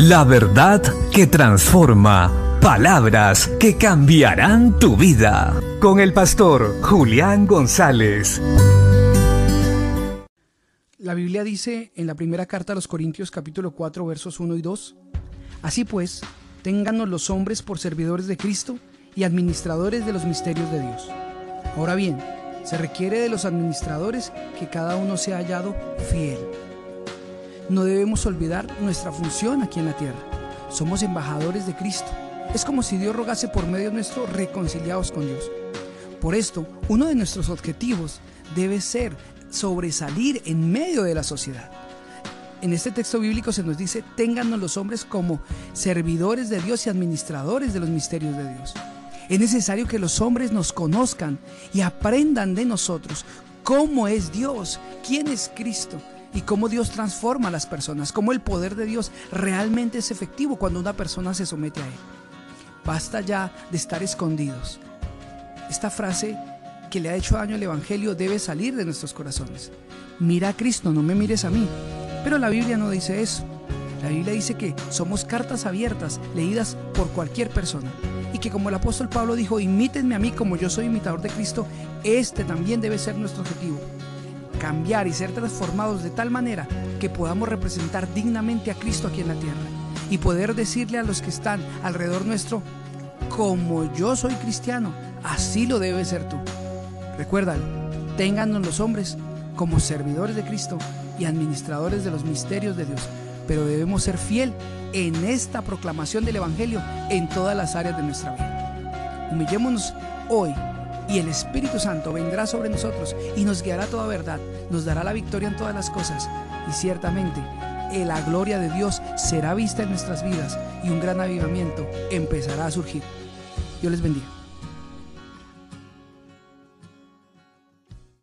La verdad que transforma. Palabras que cambiarán tu vida. Con el pastor Julián González. La Biblia dice en la primera carta a los Corintios capítulo 4 versos 1 y 2, Así pues, ténganos los hombres por servidores de Cristo y administradores de los misterios de Dios. Ahora bien, se requiere de los administradores que cada uno sea hallado fiel. No debemos olvidar nuestra función aquí en la tierra. Somos embajadores de Cristo. Es como si Dios rogase por medio nuestro reconciliados con Dios. Por esto, uno de nuestros objetivos debe ser sobresalir en medio de la sociedad. En este texto bíblico se nos dice, ténganos los hombres como servidores de Dios y administradores de los misterios de Dios. Es necesario que los hombres nos conozcan y aprendan de nosotros cómo es Dios, quién es Cristo y cómo Dios transforma a las personas, cómo el poder de Dios realmente es efectivo cuando una persona se somete a Él. Basta ya de estar escondidos. Esta frase que le ha hecho daño al Evangelio debe salir de nuestros corazones. Mira a Cristo, no me mires a mí. Pero la Biblia no dice eso. La Biblia dice que somos cartas abiertas, leídas por cualquier persona. Y que como el apóstol Pablo dijo, imítenme a mí como yo soy imitador de Cristo, este también debe ser nuestro objetivo. Cambiar y ser transformados de tal manera que podamos representar dignamente a Cristo aquí en la tierra. Y poder decirle a los que están alrededor nuestro, como yo soy cristiano, así lo debe ser tú. Recuérdalo, téngannos los hombres como servidores de Cristo y administradores de los misterios de Dios pero debemos ser fiel en esta proclamación del Evangelio en todas las áreas de nuestra vida. Humillémonos hoy y el Espíritu Santo vendrá sobre nosotros y nos guiará toda verdad, nos dará la victoria en todas las cosas y ciertamente la gloria de Dios será vista en nuestras vidas y un gran avivamiento empezará a surgir. Dios les bendiga.